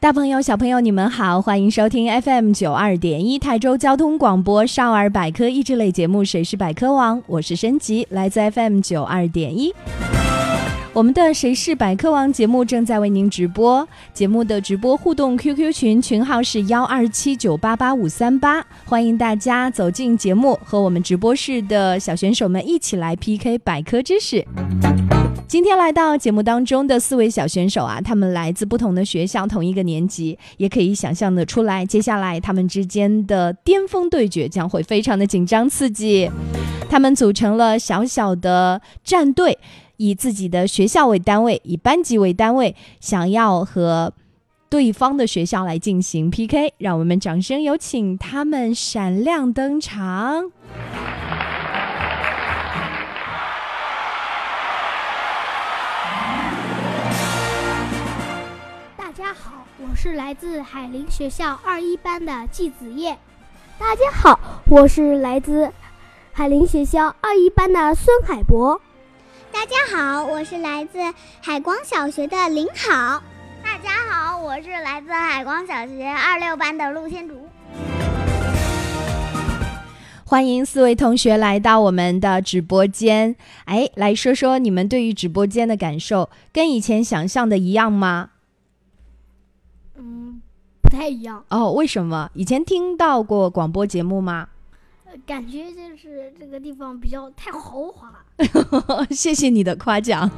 大朋友、小朋友，你们好，欢迎收听 FM 九二点一泰州交通广播少儿百科益智类节目《谁是百科王》，我是申吉，来自 FM 九二点一。我们的《谁是百科王》节目正在为您直播，节目的直播互动 QQ 群群号是幺二七九八八五三八，欢迎大家走进节目，和我们直播室的小选手们一起来 PK 百科知识。今天来到节目当中的四位小选手啊，他们来自不同的学校，同一个年级，也可以想象的出来，接下来他们之间的巅峰对决将会非常的紧张刺激。他们组成了小小的战队，以自己的学校为单位，以班级为单位，想要和对方的学校来进行 PK。让我们掌声有请他们闪亮登场。是来自海林学校二一班的季子叶。大家好，我是来自海林学校二一班的孙海博。大家好，我是来自海光小学的林好。大家好，我是来自海光小学二六班的陆天竹。欢迎四位同学来到我们的直播间。哎，来说说你们对于直播间的感受，跟以前想象的一样吗？嗯，不太一样哦。为什么？以前听到过广播节目吗？感觉就是这个地方比较太豪华。谢谢你的夸奖。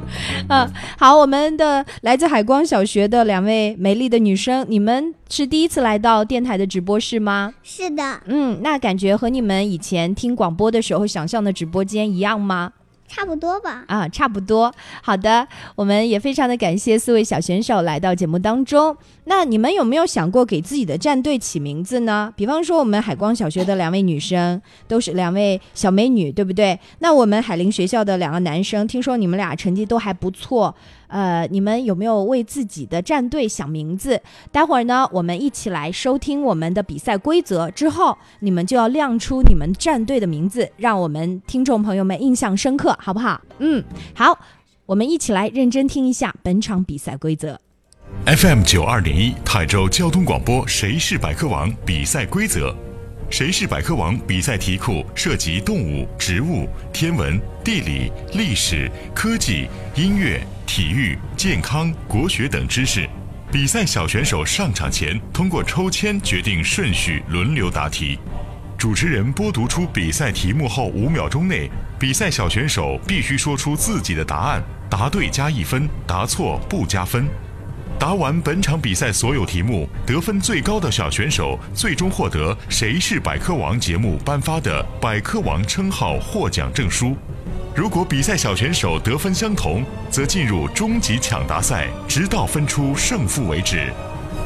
嗯，好，我们的来自海光小学的两位美丽的女生，你们是第一次来到电台的直播室吗？是的。嗯，那感觉和你们以前听广播的时候想象的直播间一样吗？差不多吧。啊，差不多。好的，我们也非常的感谢四位小选手来到节目当中。那你们有没有想过给自己的战队起名字呢？比方说，我们海光小学的两位女生都是两位小美女，对不对？那我们海林学校的两个男生，听说你们俩成绩都还不错。呃，你们有没有为自己的战队想名字？待会儿呢，我们一起来收听我们的比赛规则之后，你们就要亮出你们战队的名字，让我们听众朋友们印象深刻，好不好？嗯，好，我们一起来认真听一下本场比赛规则。FM 九二点一泰州交通广播，谁是百科王？比赛规则：谁是百科王？比赛题库涉及动物、植物、天文、地理、历史、科技、音乐。体育、健康、国学等知识。比赛小选手上场前通过抽签决定顺序，轮流答题。主持人播读出比赛题目后五秒钟内，比赛小选手必须说出自己的答案。答对加一分，答错不加分。答完本场比赛所有题目，得分最高的小选手最终获得《谁是百科王》节目颁发的百科王称号获奖证书。如果比赛小选手得分相同，则进入终极抢答赛，直到分出胜负为止。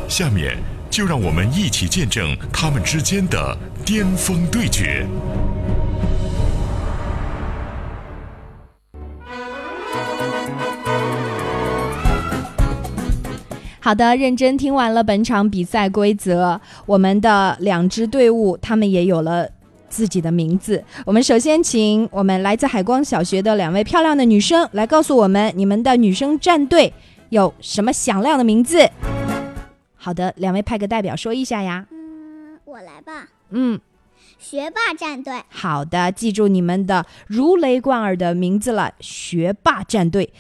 下面就让我们一起见证他们之间的巅峰对决。好的，认真听完了本场比赛规则，我们的两支队伍他们也有了。自己的名字。我们首先请我们来自海光小学的两位漂亮的女生来告诉我们，你们的女生战队有什么响亮的名字？好的，两位派个代表说一下呀。嗯，我来吧。嗯，学霸战队。好的，记住你们的如雷贯耳的名字了，学霸战队，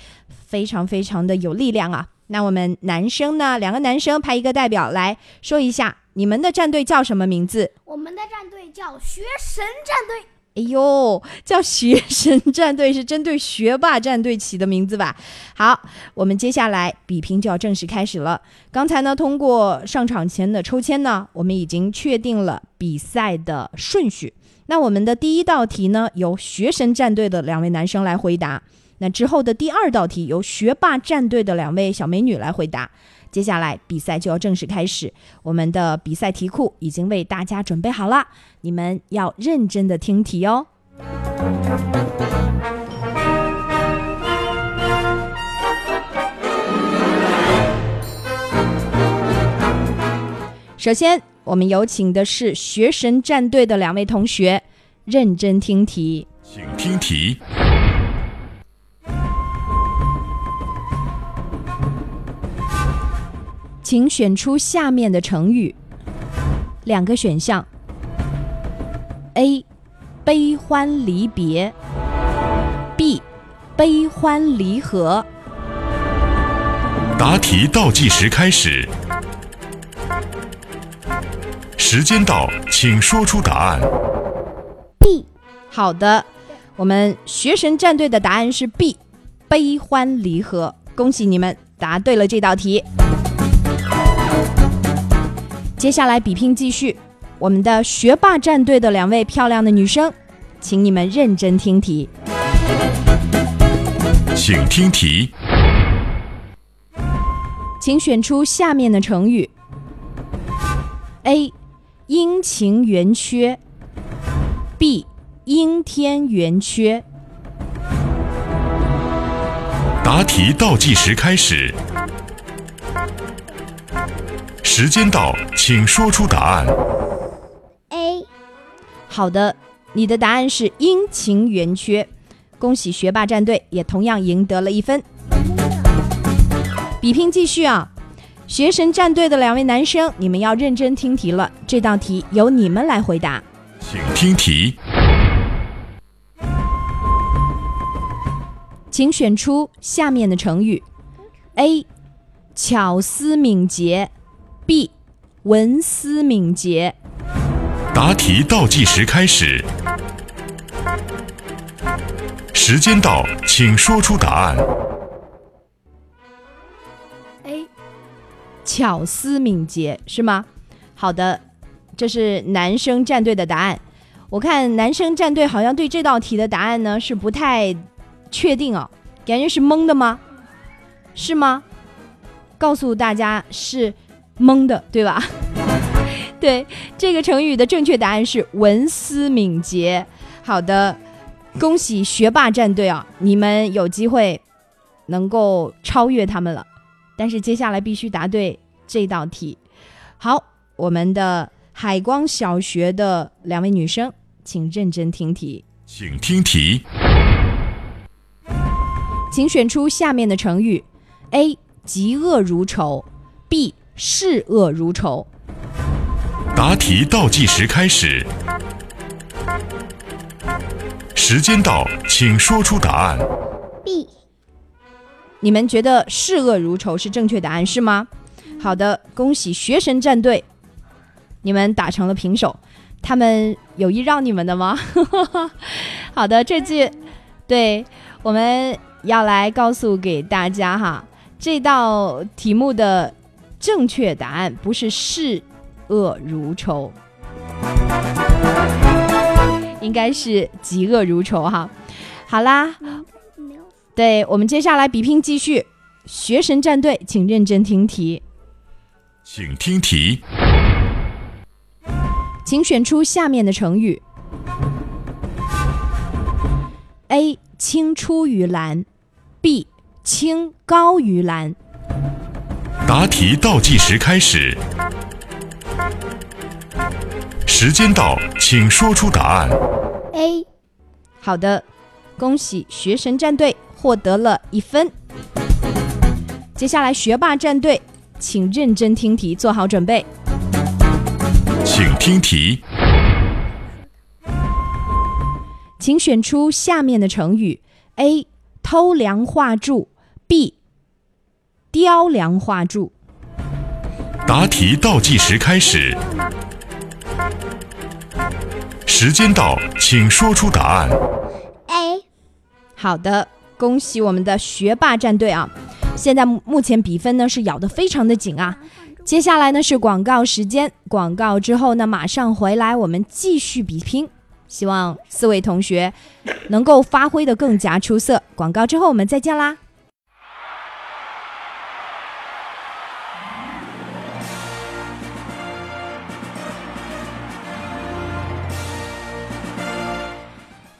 非常非常的有力量啊。那我们男生呢？两个男生派一个代表来说一下，你们的战队叫什么名字？我们的战队叫学神战队。哎呦，叫学神战队是针对学霸战队起的名字吧？好，我们接下来比拼就要正式开始了。刚才呢，通过上场前的抽签呢，我们已经确定了比赛的顺序。那我们的第一道题呢，由学神战队的两位男生来回答。那之后的第二道题由学霸战队的两位小美女来回答，接下来比赛就要正式开始。我们的比赛题库已经为大家准备好了，你们要认真的听题哦。首先，我们有请的是学神战队的两位同学，认真听题。请听题。请选出下面的成语。两个选项：A. 悲欢离别；B. 悲欢离合。答题倒计时开始，时间到，请说出答案。B，好的，我们学神战队的答案是 B，悲欢离合。恭喜你们答对了这道题。接下来比拼继续，我们的学霸战队的两位漂亮的女生，请你们认真听题。请听题。请选出下面的成语：A. 阴晴圆缺；B. 阴天圆缺。答题倒计时开始，时间到，请说出答案。A 好的，你的答案是阴晴圆缺。恭喜学霸战队，也同样赢得了一分。比拼继续啊！学神战队的两位男生，你们要认真听题了。这道题由你们来回答。请听题。请选出下面的成语：A. 巧思敏捷；B. 文思敏捷。答题倒计时开始，时间到，请说出答案。A 巧思敏捷是吗？好的，这是男生战队的答案。我看男生战队好像对这道题的答案呢是不太确定哦，感觉是蒙的吗？是吗？告诉大家是蒙的，对吧？对，这个成语的正确答案是文思敏捷。好的，恭喜学霸战队啊，你们有机会能够超越他们了。但是接下来必须答对这道题。好，我们的海光小学的两位女生，请认真听题，请听题。请选出下面的成语：A. 嫉恶如仇；B. 视恶如仇。答题倒计时开始，时间到，请说出答案。B 你们觉得视恶如仇是正确答案是吗？好的，恭喜学神战队，你们打成了平手。他们有意让你们的吗？好的，这句对我们要来告诉给大家哈，这道题目的正确答案不是视恶如仇，应该是嫉恶如仇哈。好啦，对我们接下来比拼继续，学神战队，请认真听题，请听题。请选出下面的成语：A. 青出于蓝；B. 青高于蓝。答题倒计时开始，时间到，请说出答案。A 好的，恭喜学神战队获得了一分。接下来学霸战队，请认真听题，做好准备。请听题。请选出下面的成语：A. 偷梁画柱；B. 雕梁画柱。答题倒计时开始，时间到，请说出答案。A 好的，恭喜我们的学霸战队啊！现在目目前比分呢是咬得非常的紧啊。接下来呢是广告时间，广告之后呢马上回来，我们继续比拼。希望四位同学能够发挥的更加出色。广告之后我们再见啦！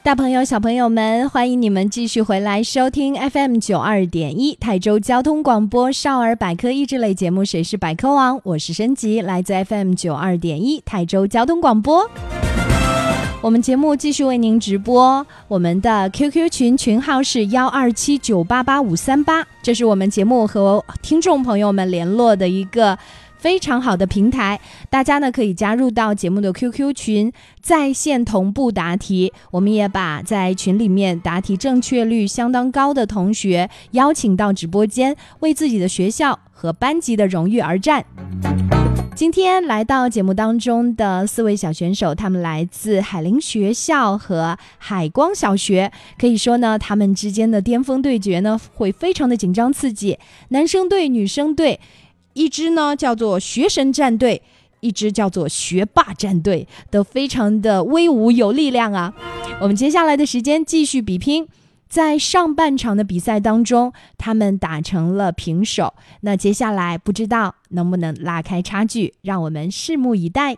大朋友、小朋友们，欢迎你们继续回来收听 FM 九二点一泰州交通广播少儿百科益智类节目《谁是百科王》，我是申吉，来自 FM 九二点一泰州交通广播。我们节目继续为您直播，我们的 QQ 群群号是幺二七九八八五三八，这是我们节目和听众朋友们联络的一个非常好的平台，大家呢可以加入到节目的 QQ 群，在线同步答题。我们也把在群里面答题正确率相当高的同学邀请到直播间，为自己的学校和班级的荣誉而战。今天来到节目当中的四位小选手，他们来自海林学校和海光小学，可以说呢，他们之间的巅峰对决呢会非常的紧张刺激。男生队、女生队，一支呢叫做学神战队，一支叫做学霸战队，都非常的威武有力量啊。我们接下来的时间继续比拼。在上半场的比赛当中，他们打成了平手。那接下来不知道能不能拉开差距，让我们拭目以待。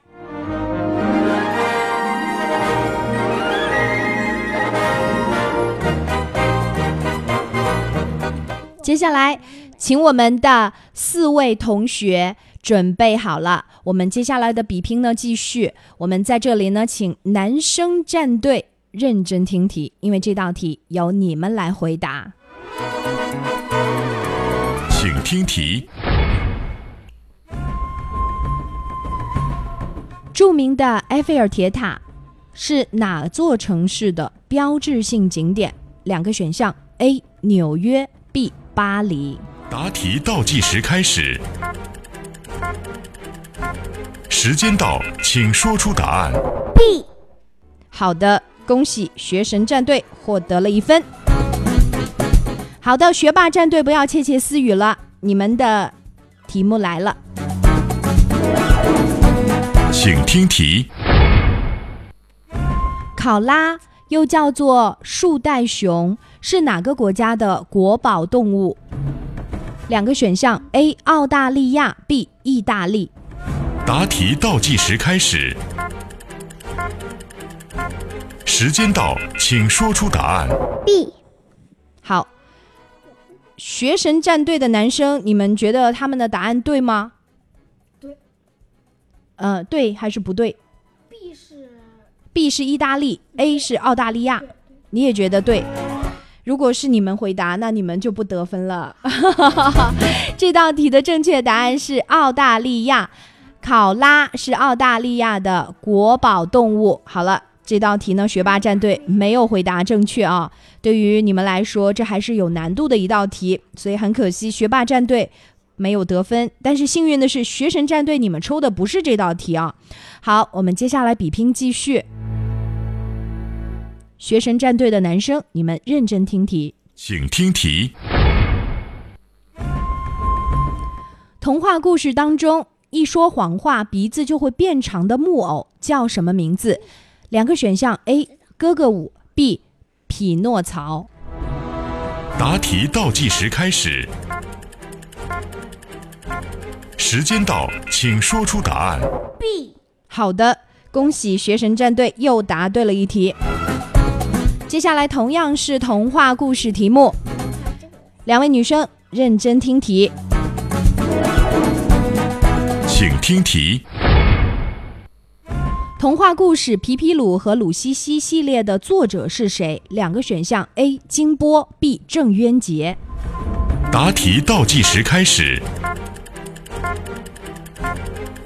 接下来，请我们的四位同学准备好了，我们接下来的比拼呢继续。我们在这里呢，请男生战队。认真听题，因为这道题由你们来回答。请听题。著名的埃菲尔铁塔是哪座城市的标志性景点？两个选项：A. 纽约，B. 巴黎。答题倒计时开始，时间到，请说出答案。B 好的。恭喜学神战队获得了一分。好的，学霸战队不要窃窃私语了，你们的题目来了，请听题。考拉又叫做树袋熊，是哪个国家的国宝动物？两个选项：A. 澳大利亚，B. 意大利。答题倒计时开始。时间到，请说出答案。B 好，学神战队的男生，你们觉得他们的答案对吗？对。呃，对还是不对 B 是？B 是意大利，A 是澳大利亚，你也觉得对？如果是你们回答，那你们就不得分了。这道题的正确答案是澳大利亚，考拉是澳大利亚的国宝动物。好了。这道题呢，学霸战队没有回答正确啊！对于你们来说，这还是有难度的一道题，所以很可惜，学霸战队没有得分。但是幸运的是，学神战队你们抽的不是这道题啊！好，我们接下来比拼继续。学神战队的男生，你们认真听题，请听题。童话故事当中，一说谎话鼻子就会变长的木偶叫什么名字？两个选项：A. 哥哥舞，B. 匹诺曹。答题倒计时开始，时间到，请说出答案。B 好的，恭喜学神战队又答对了一题。接下来同样是童话故事题目，两位女生认真听题，请听题。童话故事《皮皮鲁和鲁西西》系列的作者是谁？两个选项：A. 金波，B. 郑渊洁。答题倒计时开始，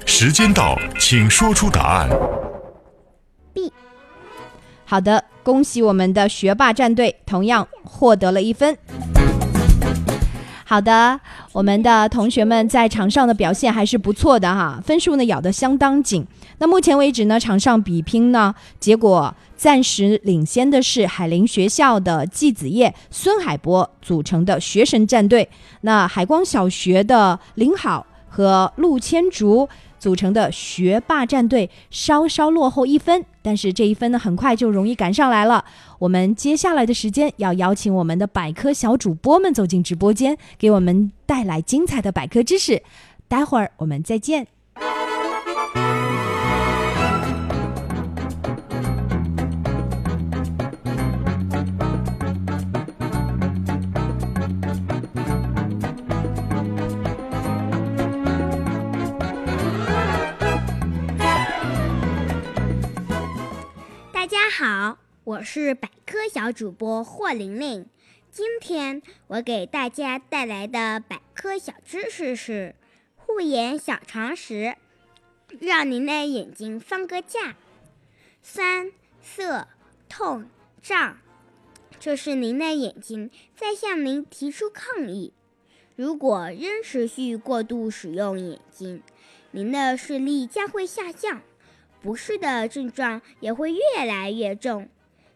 时间到，请说出答案。好的，恭喜我们的学霸战队，同样获得了一分。好的，我们的同学们在场上的表现还是不错的哈，分数呢咬得相当紧。那目前为止呢，场上比拼呢，结果暂时领先的是海林学校的季子叶、孙海波组成的学神战队。那海光小学的林好和陆千竹组成的学霸战队稍稍落后一分，但是这一分呢，很快就容易赶上来了。我们接下来的时间要邀请我们的百科小主播们走进直播间，给我们带来精彩的百科知识。待会儿我们再见。我是百科小主播霍玲玲。今天我给大家带来的百科小知识是护眼小常识，让您的眼睛放个假。酸、涩、痛、胀，这是您的眼睛在向您提出抗议。如果仍持续过度使用眼睛，您的视力将会下降。不适的症状也会越来越重。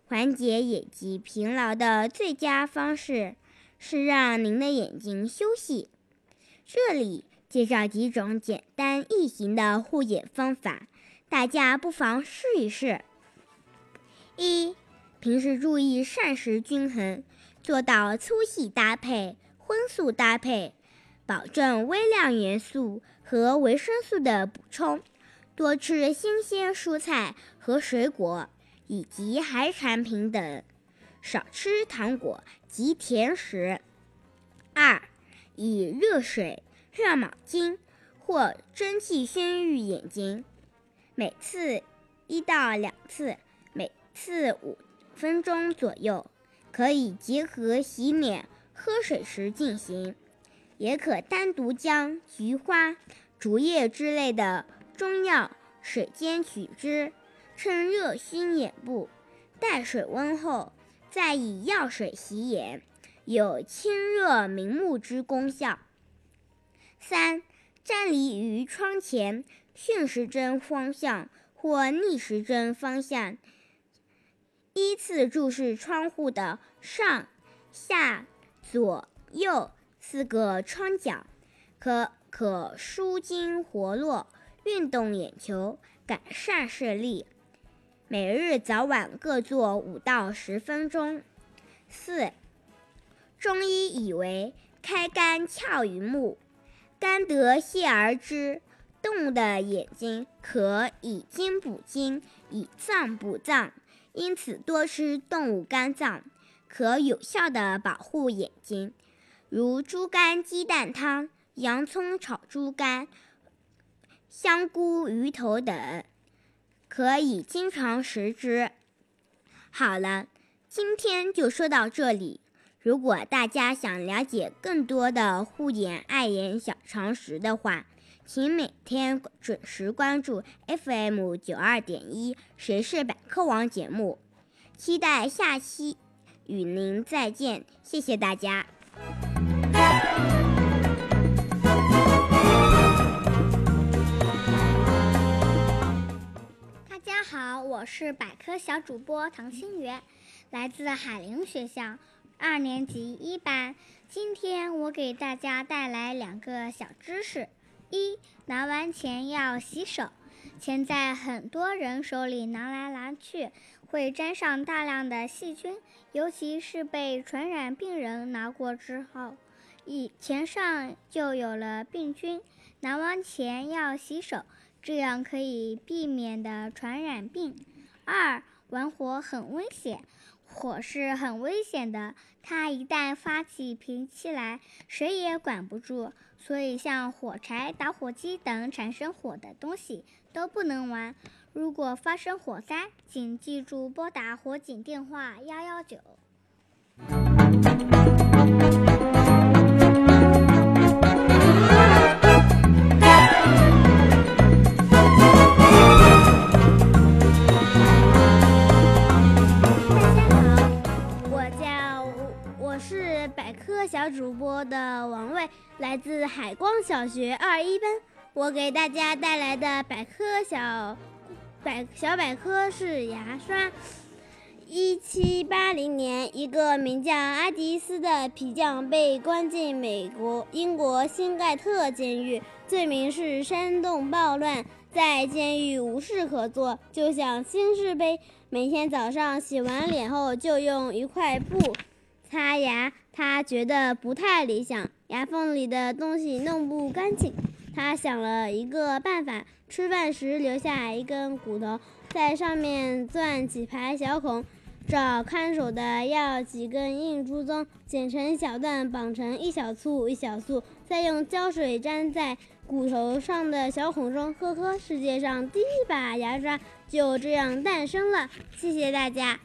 缓解眼疾疲劳的最佳方式是让您的眼睛休息。这里介绍几种简单易行的护眼方法，大家不妨试一试。一、平时注意膳食均衡，做到粗细搭配、荤素搭配，保证微量元素和维生素的补充。多吃新鲜蔬菜和水果，以及海产品等，少吃糖果及甜食。二，以热水、热毛巾或蒸汽熏浴眼睛，每次一到两次，每次五分钟左右，可以结合洗脸、喝水时进行，也可单独将菊花、竹叶之类的。中药水煎取汁，趁热熏眼部，待水温后，再以药水洗眼，有清热明目之功效。三、站立于窗前，顺时针方向或逆时针方向，依次注视窗户的上、下、左、右四个窗角，可可舒筋活络。运动眼球，改善视力。每日早晚各做五到十分钟。四，中医以为开肝窍于目，肝得泻而知。动物的眼睛可以筋补筋，以脏补脏，因此多吃动物肝脏可有效的保护眼睛，如猪肝鸡蛋汤、洋葱炒猪肝。香菇、鱼头等，可以经常食之。好了，今天就说到这里。如果大家想了解更多的护眼爱眼小常识的话，请每天准时关注 FM 九二点一《谁是百科王》节目。期待下期与您再见，谢谢大家。大家好，我是百科小主播唐新元，来自海陵学校二年级一班。今天我给大家带来两个小知识：一、拿完钱要洗手，钱在很多人手里拿来拿去，会沾上大量的细菌，尤其是被传染病人拿过之后，一钱上就有了病菌。拿完钱要洗手。这样可以避免的传染病。二，玩火很危险，火是很危险的，它一旦发起脾气来，谁也管不住。所以，像火柴、打火机等产生火的东西都不能玩。如果发生火灾，请记住拨打火警电话幺幺九。小主播的王位来自海光小学二一班。我给大家带来的百科小百小百科是牙刷。一七八零年，一个名叫阿迪斯的皮匠被关进美国英国新盖特监狱，罪名是煽动暴乱。在监狱无事可做，就想新式杯。每天早上洗完脸后，就用一块布擦牙。他觉得不太理想，牙缝里的东西弄不干净。他想了一个办法：吃饭时留下一根骨头，在上面钻几排小孔。找看守的要几根硬珠棕，剪成小段，绑成一小簇一小簇，再用胶水粘在骨头上的小孔中。呵呵，世界上第一把牙刷就这样诞生了。谢谢大家。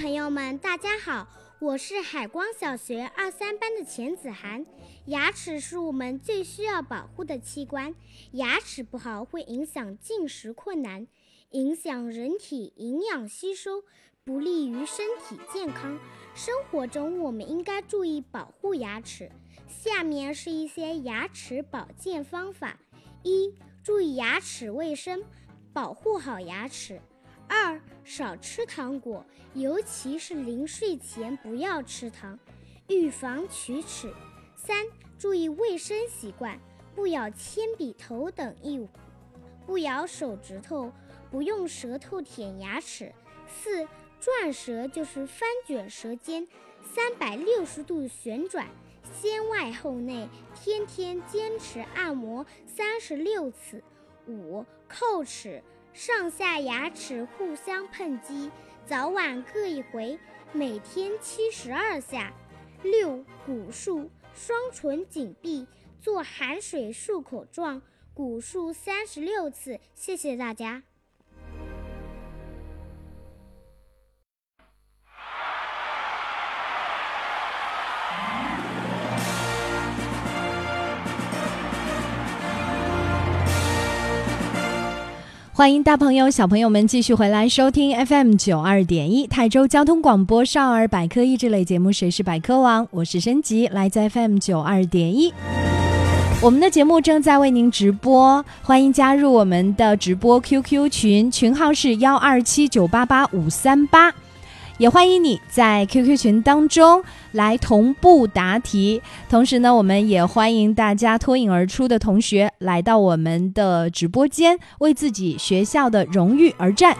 朋友们，大家好。我是海光小学二三班的钱子涵。牙齿是我们最需要保护的器官，牙齿不好会影响进食困难，影响人体营养吸收，不利于身体健康。生活中我们应该注意保护牙齿。下面是一些牙齿保健方法：一、注意牙齿卫生，保护好牙齿。二少吃糖果，尤其是临睡前不要吃糖，预防龋齿。三注意卫生习惯，不咬铅笔头等异物，不咬手指头，不用舌头舔牙齿。四转舌就是翻卷舌尖，三百六十度旋转，先外后内，天天坚持按摩三十六次。五叩齿。上下牙齿互相碰击，早晚各一回，每天七十二下。六古漱，双唇紧闭，做含水漱口状，古漱三十六次。谢谢大家。欢迎大朋友、小朋友们继续回来收听 FM 九二点一泰州交通广播少儿百科益智类节目《谁是百科王》，我是申吉，来自 FM 九二点一。我们的节目正在为您直播，欢迎加入我们的直播 QQ 群，群号是幺二七九八八五三八。也欢迎你在 QQ 群当中来同步答题，同时呢，我们也欢迎大家脱颖而出的同学来到我们的直播间，为自己学校的荣誉而战。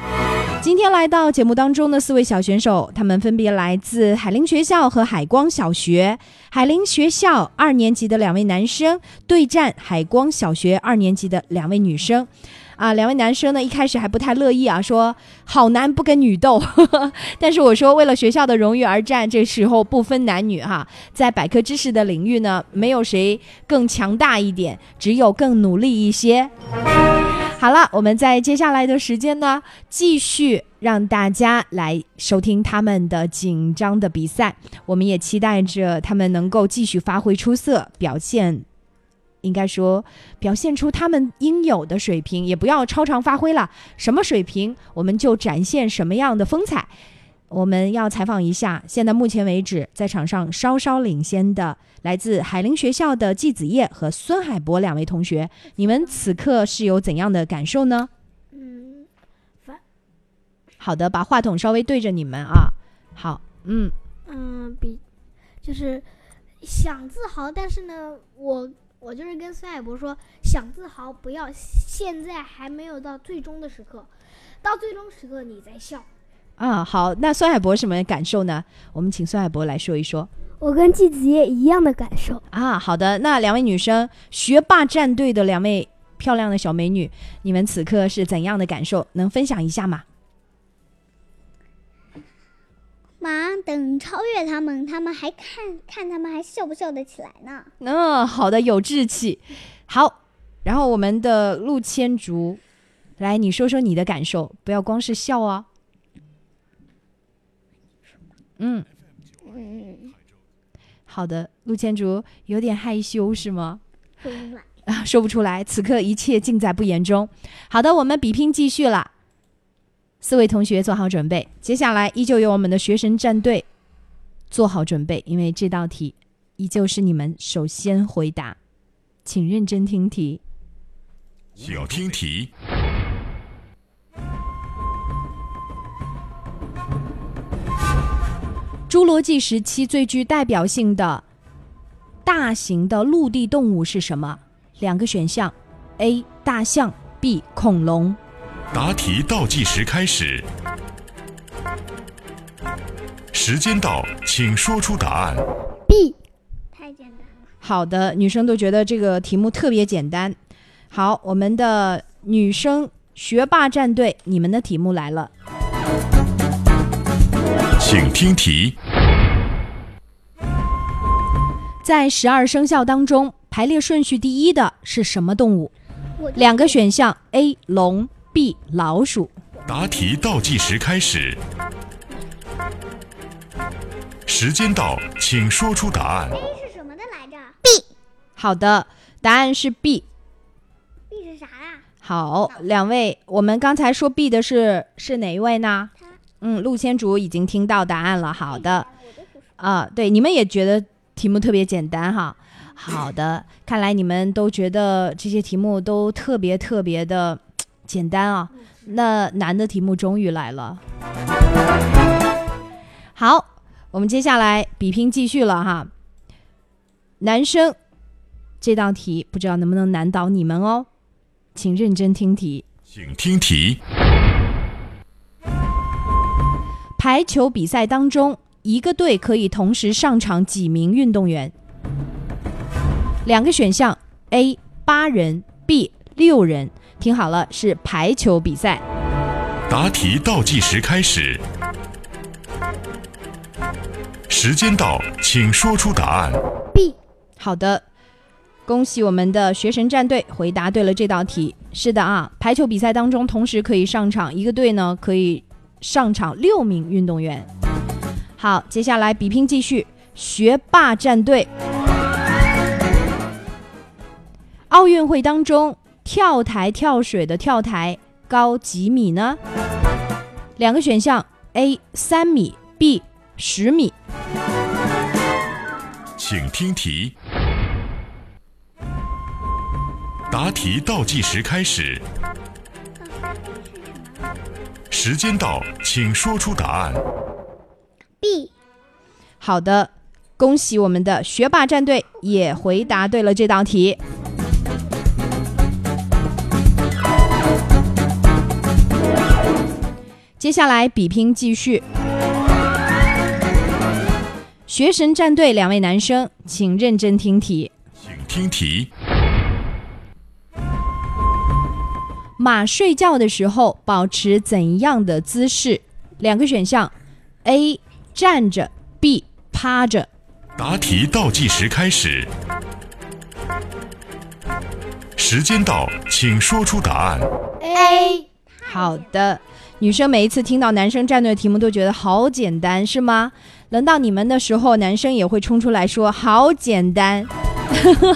今天来到节目当中的四位小选手，他们分别来自海林学校和海光小学。海林学校二年级的两位男生对战海光小学二年级的两位女生。啊，两位男生呢一开始还不太乐意啊，说好男不跟女斗。但是我说，为了学校的荣誉而战，这时候不分男女哈，在百科知识的领域呢，没有谁更强大一点，只有更努力一些。好了，我们在接下来的时间呢，继续让大家来收听他们的紧张的比赛。我们也期待着他们能够继续发挥出色表现。应该说，表现出他们应有的水平，也不要超常发挥了。什么水平，我们就展现什么样的风采。我们要采访一下，现在目前为止在场上稍稍领先的，来自海林学校的季子叶和孙海博两位同学，你们此刻是有怎样的感受呢？嗯，好的，把话筒稍微对着你们啊。好，嗯嗯，比就是想自豪，但是呢，我。我就是跟孙海博说，想自豪，不要现在还没有到最终的时刻，到最终时刻你再笑。啊，好，那孙海博什么感受呢？我们请孙海博来说一说。我跟季子叶一样的感受。啊，好的，那两位女生，学霸战队的两位漂亮的小美女，你们此刻是怎样的感受？能分享一下吗？妈，等超越他们，他们还看看他们还笑不笑得起来呢？嗯，好的，有志气。好，然后我们的陆千竹，来，你说说你的感受，不要光是笑啊。嗯嗯，好的，陆千竹有点害羞是吗？啊，说不出来。此刻一切尽在不言中。好的，我们比拼继续了。四位同学做好准备，接下来依旧由我们的学神战队做好准备，因为这道题依旧是你们首先回答，请认真听题。请听题。侏罗纪时期最具代表性的大型的陆地动物是什么？两个选项：A. 大象，B. 恐龙。答题倒计时开始，时间到，请说出答案。B 太简单了。好的，女生都觉得这个题目特别简单。好，我们的女生学霸战队，你们的题目来了。请听题。在十二生肖当中，排列顺序第一的是什么动物？两个选项：A. 龙，B. 老鼠。答题倒计时开始，时间到，请说出答案。A 是什么的来着？B 好的，答案是 B。？B 是啥呀？好，两位，我们刚才说 B 的是是哪一位呢？嗯，陆千竹已经听到答案了。好的，啊，对，你们也觉得题目特别简单哈。好的，看来你们都觉得这些题目都特别特别的简单啊。那难的题目终于来了。好，我们接下来比拼继续了哈。男生这道题不知道能不能难倒你们哦，请认真听题。请听题。排球比赛当中，一个队可以同时上场几名运动员？两个选项：A 八人，B 六人。听好了，是排球比赛。答题倒计时开始，时间到，请说出答案。B 好的，恭喜我们的学神战队回答对了这道题。是的啊，排球比赛当中同时可以上场一个队呢，可以上场六名运动员。好，接下来比拼继续，学霸战队。奥运会当中，跳台跳水的跳台高几米呢？两个选项：A 三米，B 十米。请听题。答题倒计时开始，时间到，请说出答案。B 好的，恭喜我们的学霸战队也回答对了这道题。接下来比拼继续，学神战队两位男生，请认真听题。请听题。马睡觉的时候保持怎样的姿势？两个选项：A 站着，B 趴着。答题倒计时开始，时间到，请说出答案。A 好的，女生每一次听到男生战队的题目都觉得好简单，是吗？轮到你们的时候，男生也会冲出来说好简单。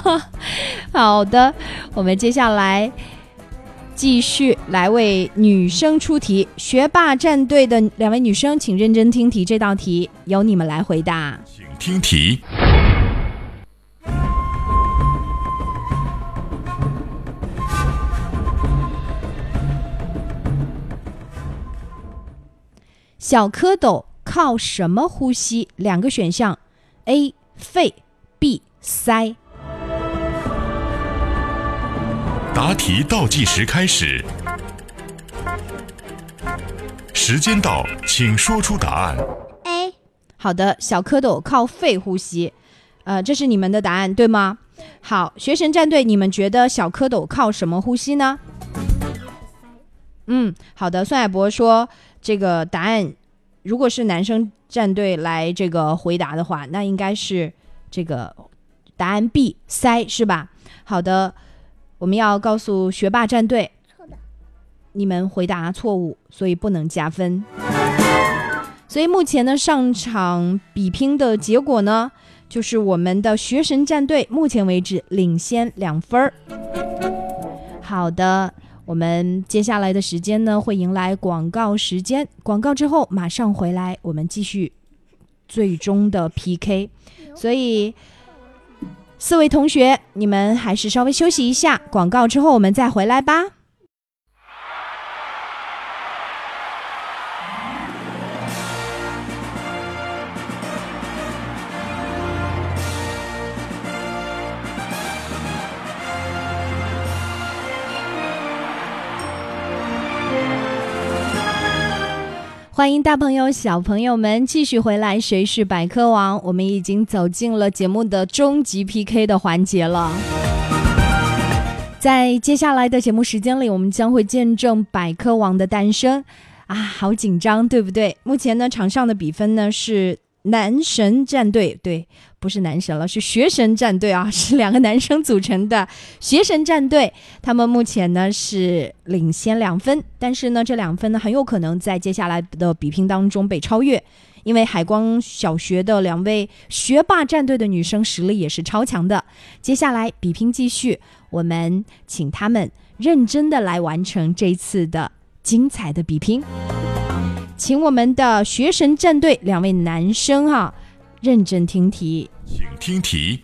好的，我们接下来继续来为女生出题。学霸战队的两位女生，请认真听题，这道题由你们来回答。请听题。小蝌蚪靠什么呼吸？两个选项：A 肺，B 鳃。答题倒计时开始，时间到，请说出答案。A 好的，小蝌蚪靠肺呼吸，呃，这是你们的答案对吗？好，学神战队，你们觉得小蝌蚪靠什么呼吸呢？嗯，好的，孙海博说这个答案，如果是男生战队来这个回答的话，那应该是这个答案 B 塞是吧？好的，我们要告诉学霸战队，错的。你们回答错误，所以不能加分。所以目前呢，上场比拼的结果呢，就是我们的学神战队，目前为止领先两分儿。好的，我们接下来的时间呢，会迎来广告时间。广告之后马上回来，我们继续最终的 PK。所以，四位同学，你们还是稍微休息一下，广告之后我们再回来吧。欢迎大朋友、小朋友们继续回来，《谁是百科王》？我们已经走进了节目的终极 PK 的环节了。在接下来的节目时间里，我们将会见证百科王的诞生。啊，好紧张，对不对？目前呢，场上的比分呢是男神战队，对，不是男神了，是学神战队啊，是两个男生组成的学神战队。他们目前呢是领先两分，但是呢，这两分呢很有可能在接下来的比拼当中被超越，因为海光小学的两位学霸战队的女生实力也是超强的。接下来比拼继续，我们请他们认真的来完成这次的精彩的比拼。请我们的学神战队两位男生哈、认真听题。请听题。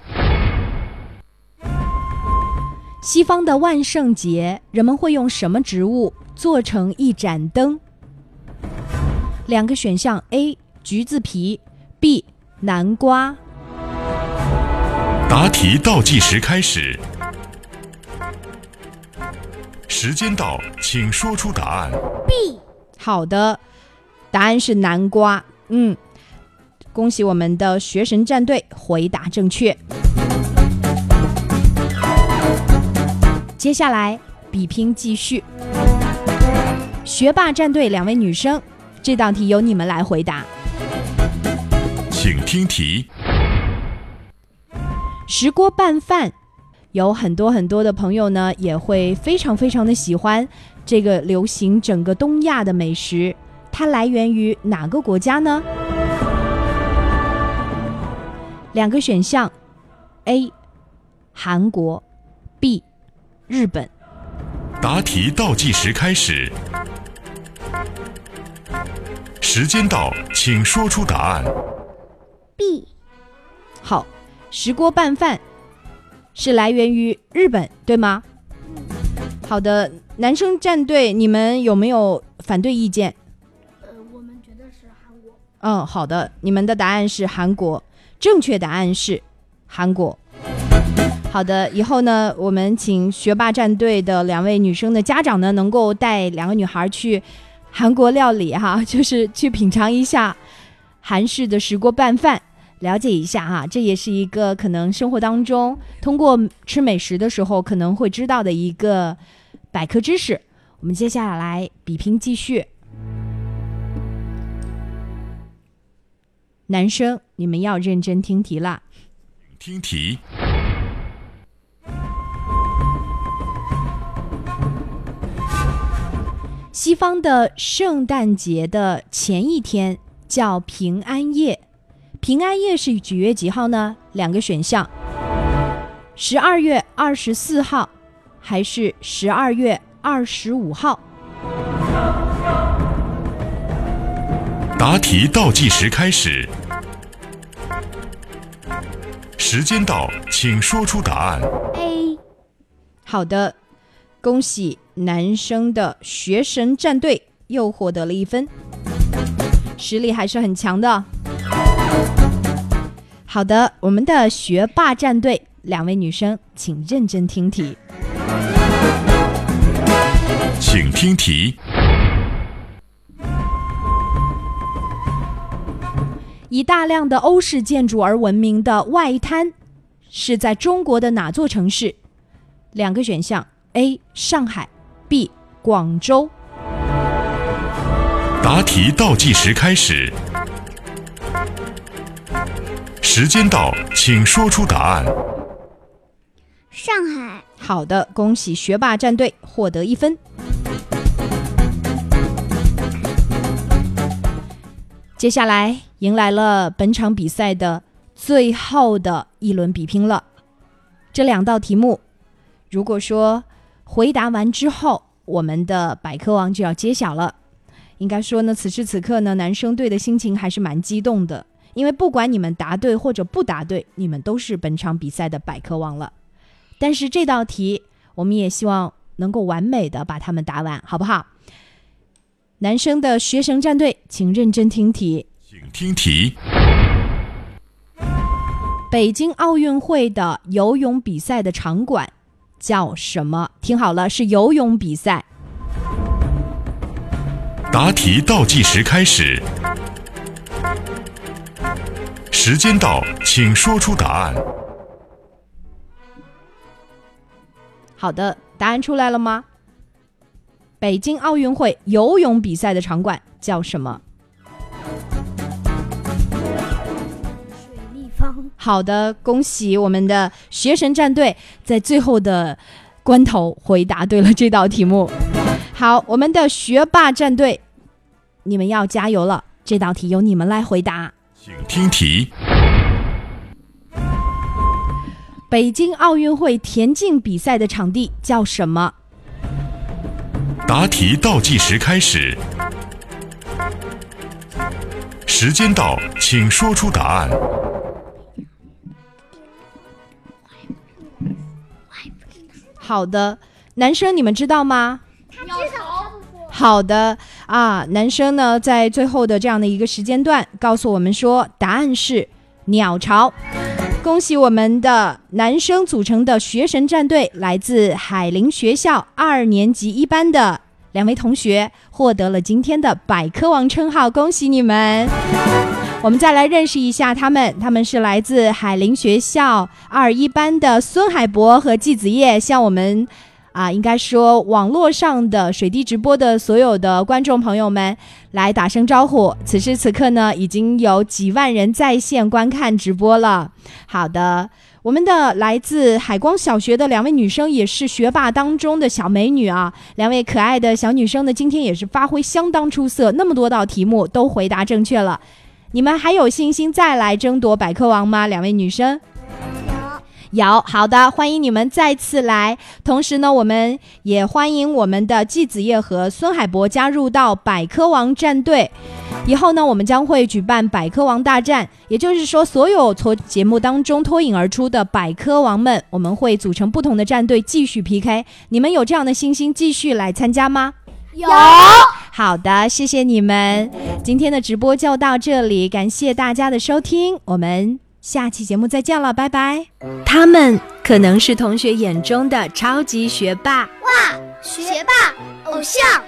西方的万圣节，人们会用什么植物做成一盏灯？两个选项：A. 橘子皮，B. 南瓜。答题倒计时开始，时间到，请说出答案。B 好的，答案是南瓜。嗯，恭喜我们的学神战队回答正确。接下来比拼继续，学霸战队两位女生，这道题由你们来回答。请听题。石锅拌饭，有很多很多的朋友呢，也会非常非常的喜欢这个流行整个东亚的美食。它来源于哪个国家呢？两个选项：A. 韩国，B. 日本。答题倒计时开始，时间到，请说出答案。B 好，石锅拌饭是来源于日本，对吗？好的，男生战队，你们有没有反对意见？嗯，好的，你们的答案是韩国，正确答案是韩国。好的，以后呢，我们请学霸战队的两位女生的家长呢，能够带两个女孩去韩国料理哈，就是去品尝一下韩式的石锅拌饭，了解一下哈，这也是一个可能生活当中通过吃美食的时候可能会知道的一个百科知识。我们接下来比拼继续。男生，你们要认真听题啦。听题。西方的圣诞节的前一天叫平安夜，平安夜是几月几号呢？两个选项：十二月二十四号，还是十二月二十五号？答题倒计时开始，时间到，请说出答案。A 好的，恭喜男生的学神战队又获得了一分，实力还是很强的。好的，我们的学霸战队两位女生，请认真听题。请听题。以大量的欧式建筑而闻名的外滩，是在中国的哪座城市？两个选项：A. 上海，B. 广州。答题倒计时开始，时间到，请说出答案。上海好的，恭喜学霸战队获得一分。接下来迎来了本场比赛的最后的一轮比拼了。这两道题目，如果说回答完之后，我们的百科王就要揭晓了。应该说呢，此时此刻呢，男生队的心情还是蛮激动的，因为不管你们答对或者不答对，你们都是本场比赛的百科王了。但是这道题，我们也希望能够完美的把他们答完，好不好？男生的学生战队，请认真听题。请听题。北京奥运会的游泳比赛的场馆叫什么？听好了，是游泳比赛。答题倒计时开始，时间到，请说出答案。好的，答案出来了吗？北京奥运会游泳比赛的场馆叫什么？好的，恭喜我们的学神战队在最后的关头回答对了这道题目。好，我们的学霸战队，你们要加油了！这道题由你们来回答。请听题。北京奥运会田径比赛的场地叫什么？答题倒计时开始，时间到，请说出答案。好的，男生你们知道吗？他知道。好的啊，男生呢在最后的这样的一个时间段告诉我们说，答案是鸟巢。恭喜我们的男生组成的学神战队，来自海林学校二年级一班的两位同学获得了今天的百科王称号，恭喜你们！我们再来认识一下他们，他们是来自海林学校二一班的孙海博和季子叶，向我们。啊，应该说网络上的水滴直播的所有的观众朋友们来打声招呼。此时此刻呢，已经有几万人在线观看直播了。好的，我们的来自海光小学的两位女生也是学霸当中的小美女啊，两位可爱的小女生呢，今天也是发挥相当出色，那么多道题目都回答正确了。你们还有信心再来争夺百科王吗？两位女生？有好的，欢迎你们再次来。同时呢，我们也欢迎我们的季子叶和孙海博加入到百科王战队。以后呢，我们将会举办百科王大战，也就是说，所有从节目当中脱颖而出的百科王们，我们会组成不同的战队继续 PK。你们有这样的信心继续来参加吗？有。好的，谢谢你们。今天的直播就到这里，感谢大家的收听，我们。下期节目再见了，拜拜。他们可能是同学眼中的超级学霸，哇，学霸偶像；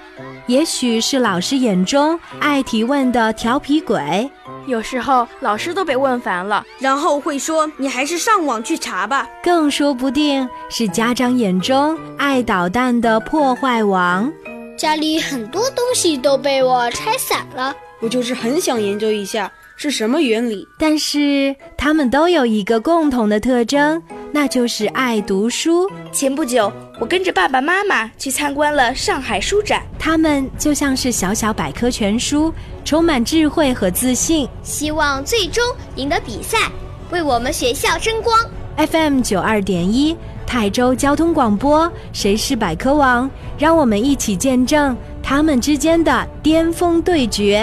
也许是老师眼中爱提问的调皮鬼，有时候老师都被问烦了，然后会说：“你还是上网去查吧。”更说不定是家长眼中爱捣蛋的破坏王。家里很多东西都被我拆散了，我就是很想研究一下。是什么原理？但是他们都有一个共同的特征，那就是爱读书。前不久，我跟着爸爸妈妈去参观了上海书展，他们就像是小小百科全书，充满智慧和自信，希望最终赢得比赛，为我们学校争光。FM 九二点一，泰州交通广播，谁是百科王？让我们一起见证他们之间的巅峰对决。